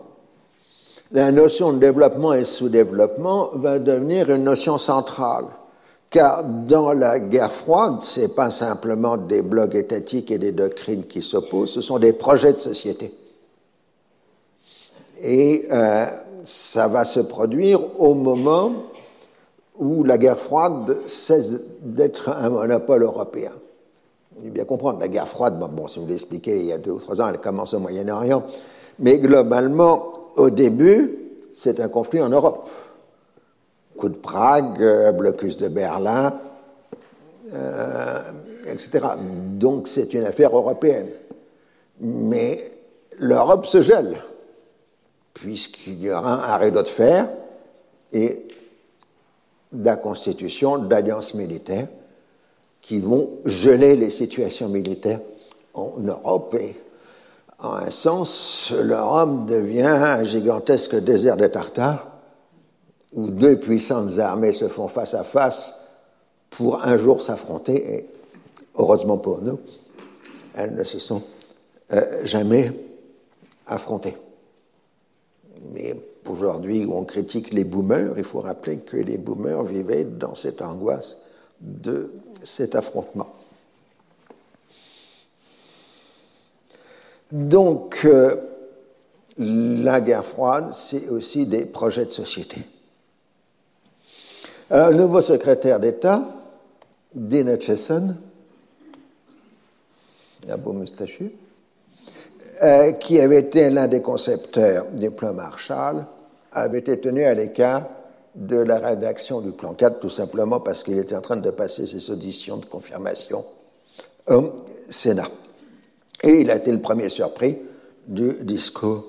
la notion de développement et sous-développement va devenir une notion centrale. Car dans la guerre froide, ce n'est pas simplement des blocs étatiques et des doctrines qui s'opposent, ce sont des projets de société. Et euh, ça va se produire au moment où la guerre froide cesse d'être un monopole européen bien comprendre, la guerre froide, bon, si vous l'expliquez il y a deux ou trois ans, elle commence au Moyen-Orient, mais globalement, au début, c'est un conflit en Europe. Coup de Prague, euh, blocus de Berlin, euh, etc. Donc c'est une affaire européenne. Mais l'Europe se gèle, puisqu'il y aura un arrêt de fer et la constitution d'alliances militaires qui vont geler les situations militaires en Europe. Et en un sens, l'Europe devient un gigantesque désert de Tartares où deux puissantes armées se font face à face pour un jour s'affronter. Et heureusement pour nous, elles ne se sont euh, jamais affrontées. Mais aujourd'hui, où on critique les boomers, il faut rappeler que les boomers vivaient dans cette angoisse de cet affrontement. Donc, euh, la guerre froide, c'est aussi des projets de société. Alors, le nouveau secrétaire d'État, Dean Acheson, un beau moustachu, euh, qui avait été l'un des concepteurs du plan Marshall, avait été tenu à l'écart de la rédaction du plan 4, tout simplement parce qu'il était en train de passer ses auditions de confirmation au Sénat. Et il a été le premier surpris du discours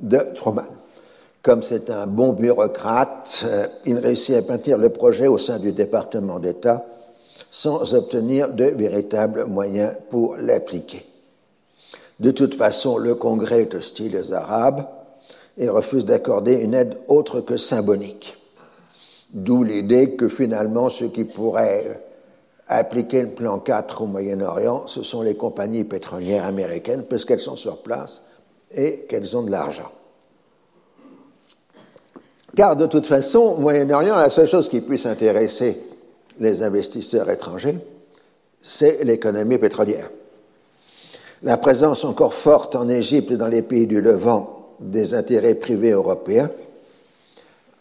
de Truman. Comme c'est un bon bureaucrate, euh, il réussit à maintenir le projet au sein du département d'État sans obtenir de véritables moyens pour l'appliquer. De toute façon, le Congrès est hostile aux Arabes et refuse d'accorder une aide autre que symbolique. D'où l'idée que finalement, ceux qui pourraient appliquer le plan 4 au Moyen-Orient, ce sont les compagnies pétrolières américaines, parce qu'elles sont sur place et qu'elles ont de l'argent. Car de toute façon, au Moyen-Orient, la seule chose qui puisse intéresser les investisseurs étrangers, c'est l'économie pétrolière. La présence encore forte en Égypte et dans les pays du Levant des intérêts privés européens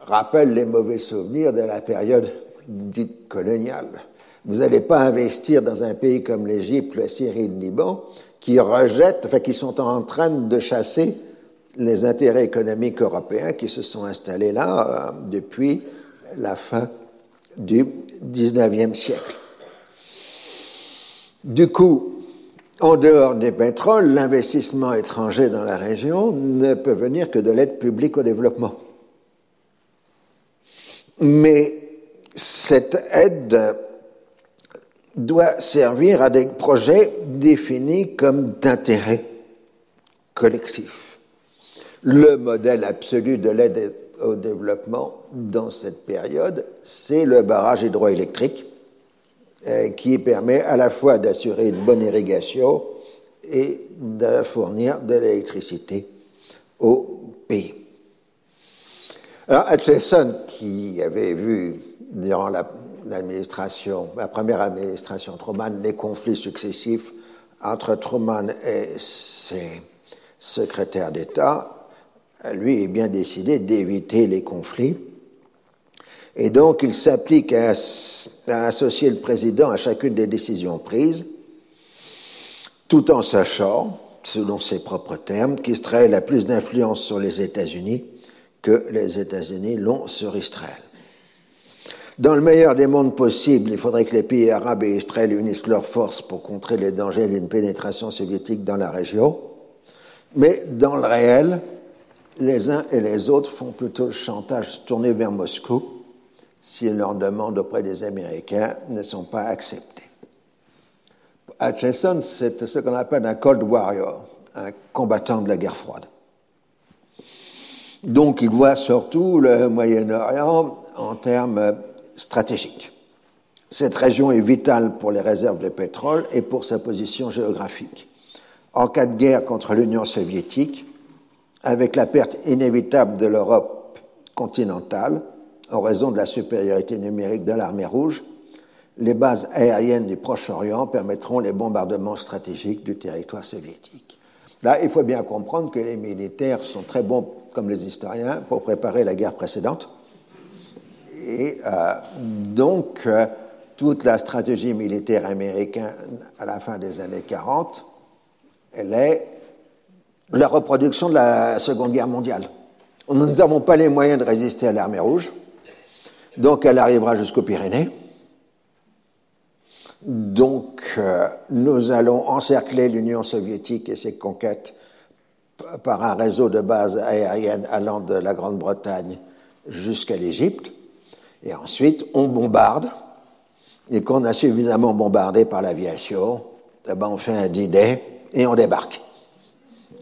rappelle les mauvais souvenirs de la période dite coloniale. Vous n'allez pas investir dans un pays comme l'Égypte, la Syrie, le Liban, qui rejettent, enfin qui sont en train de chasser les intérêts économiques européens qui se sont installés là euh, depuis la fin du XIXe siècle. Du coup, en dehors des pétroles, l'investissement étranger dans la région ne peut venir que de l'aide publique au développement. Mais cette aide doit servir à des projets définis comme d'intérêt collectif. Le modèle absolu de l'aide au développement dans cette période, c'est le barrage hydroélectrique euh, qui permet à la fois d'assurer une bonne irrigation et de fournir de l'électricité au pays. Alors, Atchison, qui avait vu durant l'administration, la, première administration Truman, les conflits successifs entre Truman et ses secrétaires d'État, lui est bien décidé d'éviter les conflits. Et donc, il s'applique à, à, associer le président à chacune des décisions prises tout en sachant, selon ses propres termes, qu'Israël a plus d'influence sur les États-Unis que les États-Unis l'ont sur Israël. Dans le meilleur des mondes possibles, il faudrait que les pays arabes et Israël unissent leurs forces pour contrer les dangers d'une pénétration soviétique dans la région. Mais dans le réel, les uns et les autres font plutôt le chantage tourné vers Moscou si leurs demandes auprès des Américains ne sont pas acceptées. Hutchison, c'est ce qu'on appelle un Cold Warrior, un combattant de la guerre froide. Donc il voit surtout le Moyen-Orient en termes stratégique. Cette région est vitale pour les réserves de pétrole et pour sa position géographique. En cas de guerre contre l'Union soviétique, avec la perte inévitable de l'Europe continentale en raison de la supériorité numérique de l'armée rouge, les bases aériennes du Proche-Orient permettront les bombardements stratégiques du territoire soviétique. Là, il faut bien comprendre que les militaires sont très bons, comme les historiens, pour préparer la guerre précédente et euh, donc, euh, toute la stratégie militaire américaine à la fin des années 40, elle est la reproduction de la Seconde Guerre mondiale. Nous n'avons pas les moyens de résister à l'armée rouge, donc elle arrivera jusqu'aux Pyrénées. Donc, euh, nous allons encercler l'Union soviétique et ses conquêtes par un réseau de bases aériennes allant de la Grande-Bretagne jusqu'à l'Égypte. Et ensuite, on bombarde. Et quand on a suffisamment bombardé par l'aviation, eh ben, on fait un d et on débarque.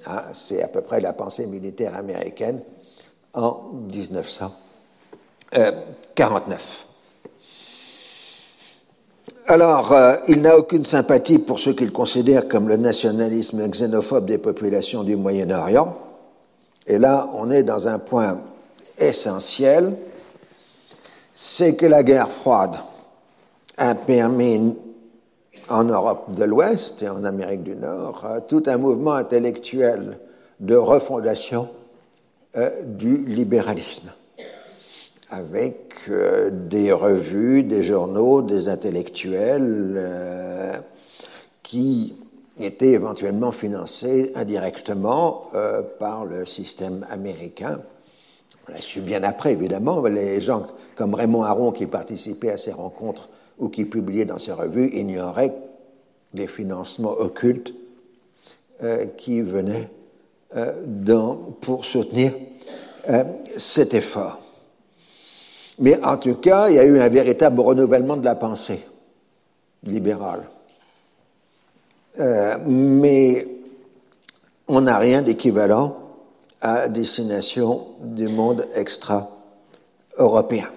Ah, c'est à peu près la pensée militaire américaine en 1949. Alors, euh, il n'a aucune sympathie pour ce qu'il considère comme le nationalisme xénophobe des populations du Moyen-Orient. Et là, on est dans un point essentiel c'est que la guerre froide a permis en Europe de l'Ouest et en Amérique du Nord euh, tout un mouvement intellectuel de refondation euh, du libéralisme, avec euh, des revues, des journaux, des intellectuels qui étaient éventuellement financés indirectement par le système américain. On l'a su bien après, évidemment, les gens comme Raymond Aron, qui participait à ces rencontres ou qui publiait dans ses revues, ignorait des financements occultes euh, qui venaient euh, pour soutenir euh, cet effort. Mais en tout cas, il y a eu un véritable renouvellement de la pensée libérale. mais on n'a rien d'équivalent à destination du monde extra-européen.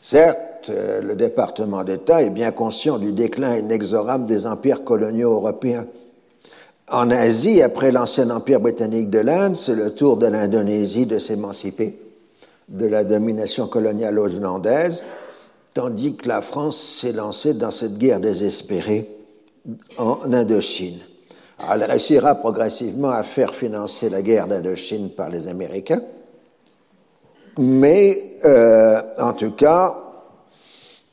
Certes, euh, le département d'État est bien conscient du déclin inexorable des empires coloniaux européens. En Asie, après l'ancien empire britannique de l'Inde, c'est le tour de l'Indonésie de s'émanciper de la domination coloniale hollandaise, tandis que la France s'est lancée dans cette guerre désespérée en Indochine. elle réussira progressivement à faire financer la guerre d'Indochine par les Américains, mais euh, en tout cas,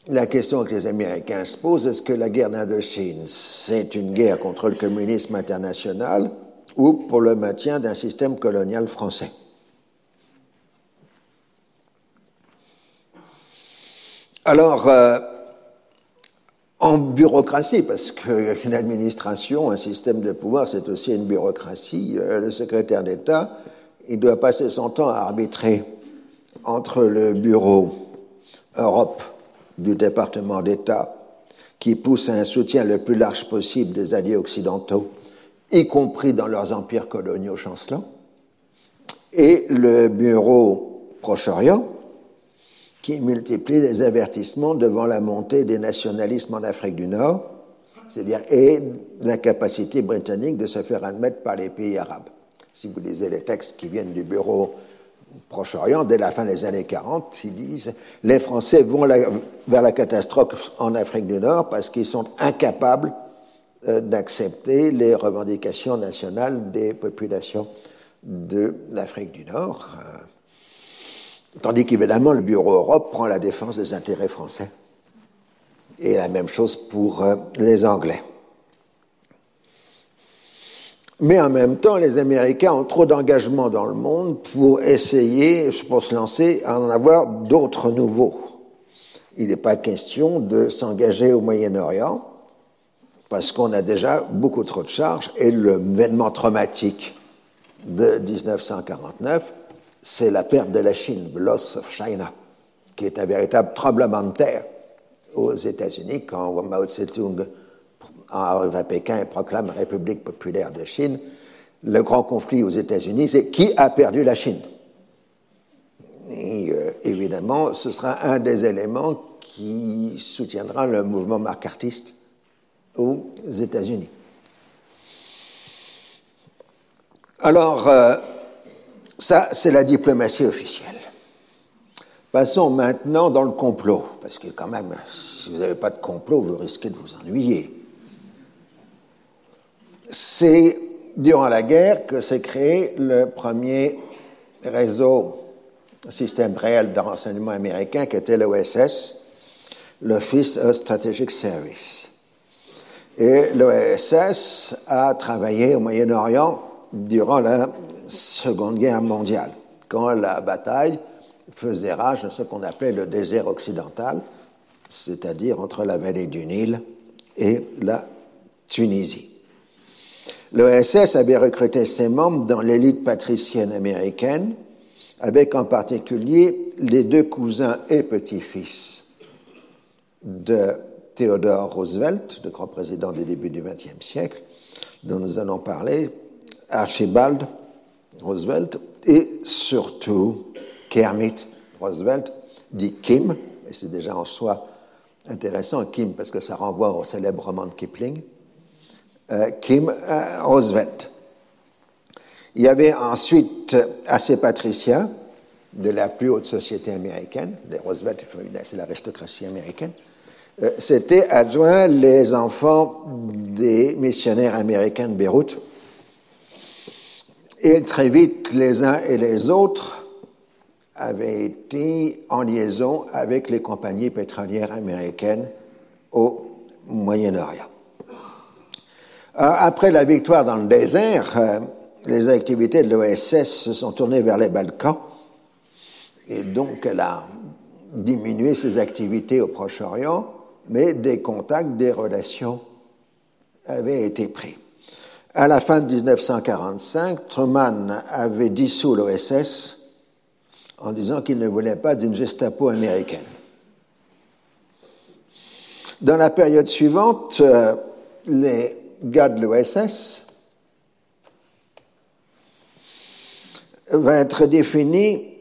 la question que les Américains se posent, est-ce que la guerre d'Indochine, c'est une guerre contre le communisme international ou pour le maintien d'un système colonial français? Alors, euh, en bureaucratie, parce qu'une (laughs) administration, un système de pouvoir, c'est aussi une bureaucratie, euh, le secrétaire d'État, il doit passer son temps à arbitrer entre le bureau Europe du département d'État, qui pousse à un soutien le plus large possible des alliés occidentaux, y compris dans leurs empires coloniaux chancelants, et le bureau Proche-Orient, qui multiplie les avertissements devant la montée des nationalismes en Afrique du Nord, c'est-à-dire et l'incapacité britannique de se faire admettre par les pays arabes. Si vous lisez les textes qui viennent du bureau Proche-Orient, dès la fin des années 40, ils disent les Français vont vers la catastrophe en Afrique du Nord parce qu'ils sont incapables euh, d'accepter les revendications nationales des populations de l'Afrique du Nord. Euh, tandis qu'évidemment, le Bureau Europe prend la défense des intérêts français. Et la même chose pour euh, les Anglais. Mais en même temps, les Américains ont trop d'engagement dans le monde pour essayer, pour se lancer, à en avoir d'autres nouveaux. Il n'est pas question de s'engager au Moyen-Orient, parce qu'on a déjà beaucoup trop de charges, et l'événement traumatique de 1949, c'est la perte de la Chine, the loss of China, qui est un véritable tremblement de terre aux États-Unis quand Mao Tse-tung arrive à Pékin et proclame la République populaire de Chine. Le grand conflit aux États-Unis, c'est qui a perdu la Chine Et euh, évidemment, ce sera un des éléments qui soutiendra le mouvement macartiste aux États-Unis. Alors, euh, ça, c'est la diplomatie officielle. Passons maintenant dans le complot, parce que quand même, si vous n'avez pas de complot, vous risquez de vous ennuyer. C'est durant la guerre que s'est créé le premier réseau, système réel de renseignement américain, qui était l'OSS, l'Office of Strategic Service. Et l'OSS a travaillé au Moyen-Orient durant la Seconde Guerre mondiale, quand la bataille faisait rage dans ce qu'on appelait le désert occidental, c'est-à-dire entre la vallée du Nil et la Tunisie. L'OSS avait recruté ses membres dans l'élite patricienne américaine, avec en particulier les deux cousins et petits-fils de Theodore Roosevelt, le grand président des débuts du XXe siècle, dont nous allons parler, Archibald Roosevelt, et surtout Kermit Roosevelt, dit Kim, et c'est déjà en soi intéressant, Kim, parce que ça renvoie au célèbre roman de Kipling, euh, Kim euh, Roosevelt. Il y avait ensuite assez patriciens de la plus haute société américaine, les Roosevelt, c'est l'aristocratie américaine, euh, c'était adjoint les enfants des missionnaires américains de Beyrouth. Et très vite, les uns et les autres avaient été en liaison avec les compagnies pétrolières américaines au Moyen-Orient. Euh, après la victoire dans le désert, euh, les activités de l'OSS se sont tournées vers les Balkans et donc elle a diminué ses activités au Proche-Orient, mais des contacts, des relations avaient été pris. À la fin de 1945, Truman avait dissous l'OSS en disant qu'il ne voulait pas d'une Gestapo américaine. Dans la période suivante, euh, les gars de l'OSS vont être définis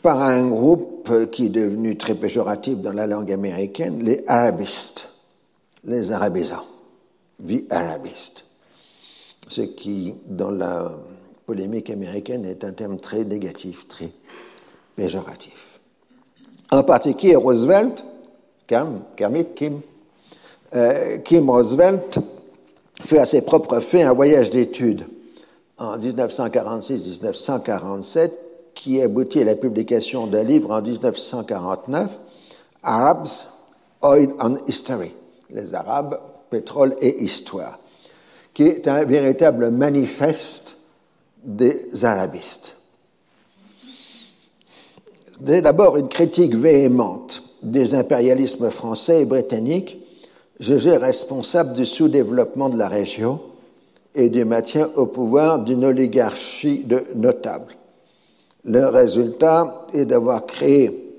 par un groupe qui est devenu très péjoratif dans la langue américaine, les arabistes, les arabisants, vie arabiste. Ce qui, dans la polémique américaine, est un terme très négatif, très péjoratif. En particulier, Roosevelt, Kermit, Kim, euh, Kim Roosevelt fait à ses propres faits un voyage d'études en 1946-1947 qui aboutit à la publication d'un livre en 1949, Arabs, Oil and History, les Arabes, pétrole et histoire, qui est un véritable manifeste des arabistes. C'est d'abord une critique véhémente des impérialismes français et britanniques jugés responsables du sous-développement de la région et du maintien au pouvoir d'une oligarchie de notables. Le résultat est d'avoir créé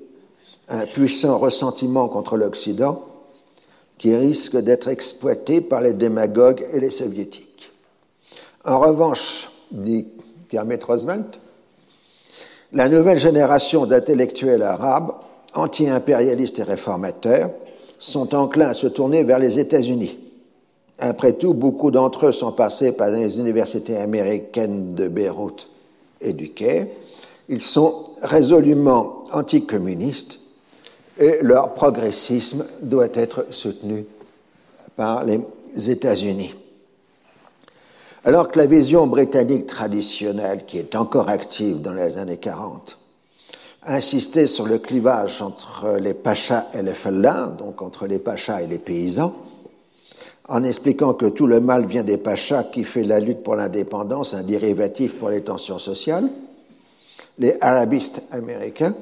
un puissant ressentiment contre l'Occident qui risque d'être exploité par les démagogues et les soviétiques. En revanche, dit Kermit Roosevelt, la nouvelle génération d'intellectuels arabes, anti-impérialistes et réformateurs, sont enclins à se tourner vers les États-Unis. Après tout, beaucoup d'entre eux sont passés par les universités américaines de Beyrouth et du ils sont résolument anticommunistes et leur progressisme doit être soutenu par les États-Unis. Alors que la vision britannique traditionnelle, qui est encore active dans les années 40, insistait sur le clivage entre les pachas et les fellahs, donc entre les pachas et les paysans, en expliquant que tout le mal vient des pachas qui fait la lutte pour l'indépendance un dérivatif pour les tensions sociales. Les arabistes américains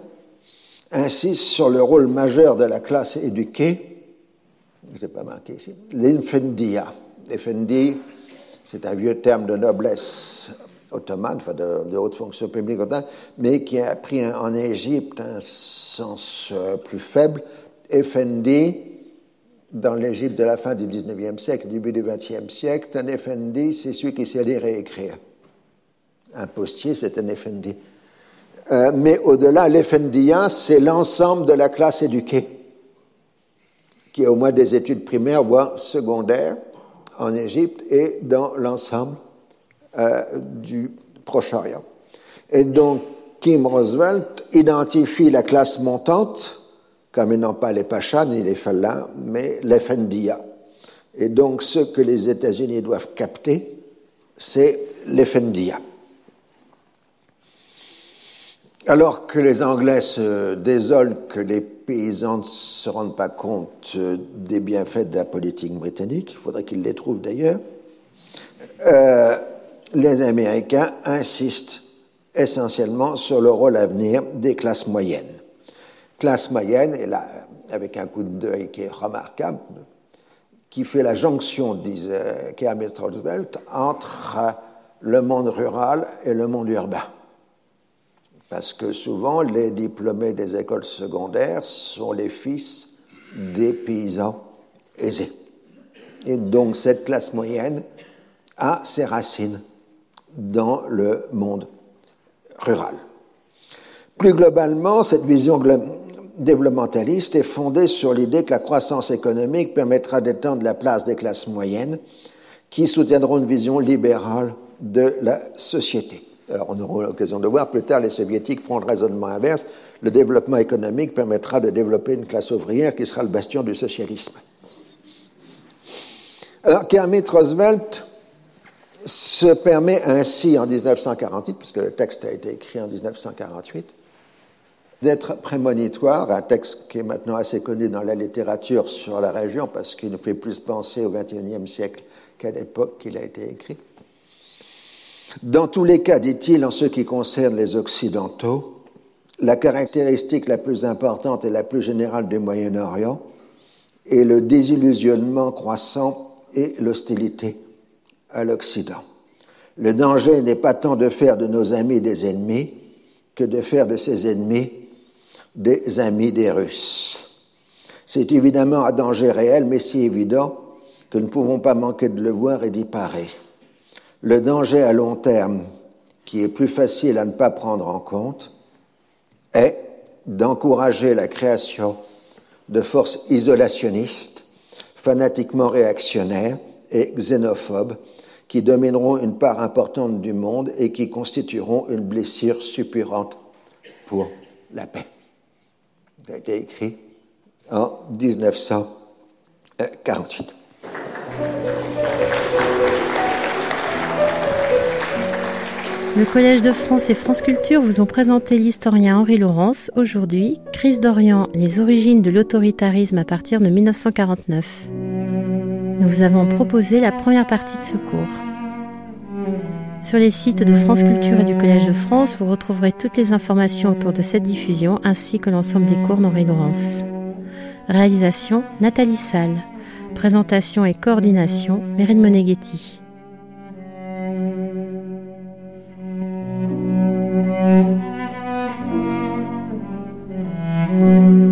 insistent sur le rôle majeur de la classe éduquée, je n'ai pas marqué ici, l'infendia. L'effendi, c'est un vieux terme de noblesse ottomane, enfin de, haute fonction publique ottomane, mais qui a pris en Égypte un sens euh, plus faible. Effendi, dans l'Égypte de la fin du 19e siècle, début du 20e siècle, un effendi, c'est celui qui sait lire et écrire. Un postier, c'est un effendi. Euh, mais au-delà, l'effendia, c'est l'ensemble de la classe éduquée, qui a au moins des études primaires, voire secondaires, en Égypte et dans l'ensemble euh, du Proche-Orient. Et donc, Kim Roosevelt identifie la classe montante comme n'ont pas les Pachas ni les Fallahs, mais les Fendia. Et donc, ce que les États-Unis doivent capter, c'est les Alors que les Anglais se désolent que les paysans ne se rendent pas compte euh, des bienfaits de la politique britannique, il faudrait qu'ils les trouvent d'ailleurs, euh, les Américains insistent essentiellement sur le rôle à venir des classes moyennes classe moyenne, et là, avec un coup d'œil qui est remarquable, qui fait la jonction, disait Kermit Roosevelt, entre le monde rural et le monde urbain. Parce que souvent, les diplômés des écoles secondaires sont les fils des paysans aisés. Et donc, cette classe moyenne a ses racines dans le monde rural. Plus globalement, cette vision développementaliste est fondée sur l'idée que la croissance économique permettra d'étendre la place des classes moyennes qui soutiendront une vision libérale de la société. Alors on aura l'occasion de voir plus tard, les soviétiques feront le raisonnement inverse. Le développement économique permettra de développer une classe ouvrière qui sera le bastion du socialisme. Alors Kermit Roosevelt se permet ainsi en 1948, puisque le texte a été écrit en 1948, d'être prémonitoire, un texte qui est maintenant assez connu dans la littérature sur la région parce qu'il nous fait plus penser au XXIe siècle qu'à l'époque qu'il a été écrit. Dans tous les cas, dit-il, en ce qui concerne les Occidentaux, la caractéristique la plus importante et la plus générale du Moyen-Orient est le désillusionnement croissant et l'hostilité à l'Occident. Le danger n'est pas tant de faire de nos amis des ennemis que de faire de ces ennemis des amis des Russes. C'est évidemment un danger réel, mais si évident que nous ne pouvons pas manquer de le voir et d'y parer. Le danger à long terme, qui est plus facile à ne pas prendre en compte, est d'encourager la création de forces isolationnistes, fanatiquement réactionnaires et xénophobes, qui domineront une part importante du monde et qui constitueront une blessure suppurante pour la paix a été écrit en 1948. Le Collège de France et France Culture vous ont présenté l'historien Henri Laurence aujourd'hui, Crise d'Orient, les origines de l'autoritarisme à partir de 1949. Nous vous avons proposé la première partie de ce cours. Sur les sites de France Culture et du Collège de France, vous retrouverez toutes les informations autour de cette diffusion ainsi que l'ensemble des cours d'Henri Laurence. Réalisation Nathalie Salle. Présentation et coordination Mérine Moneghetti. Thank you.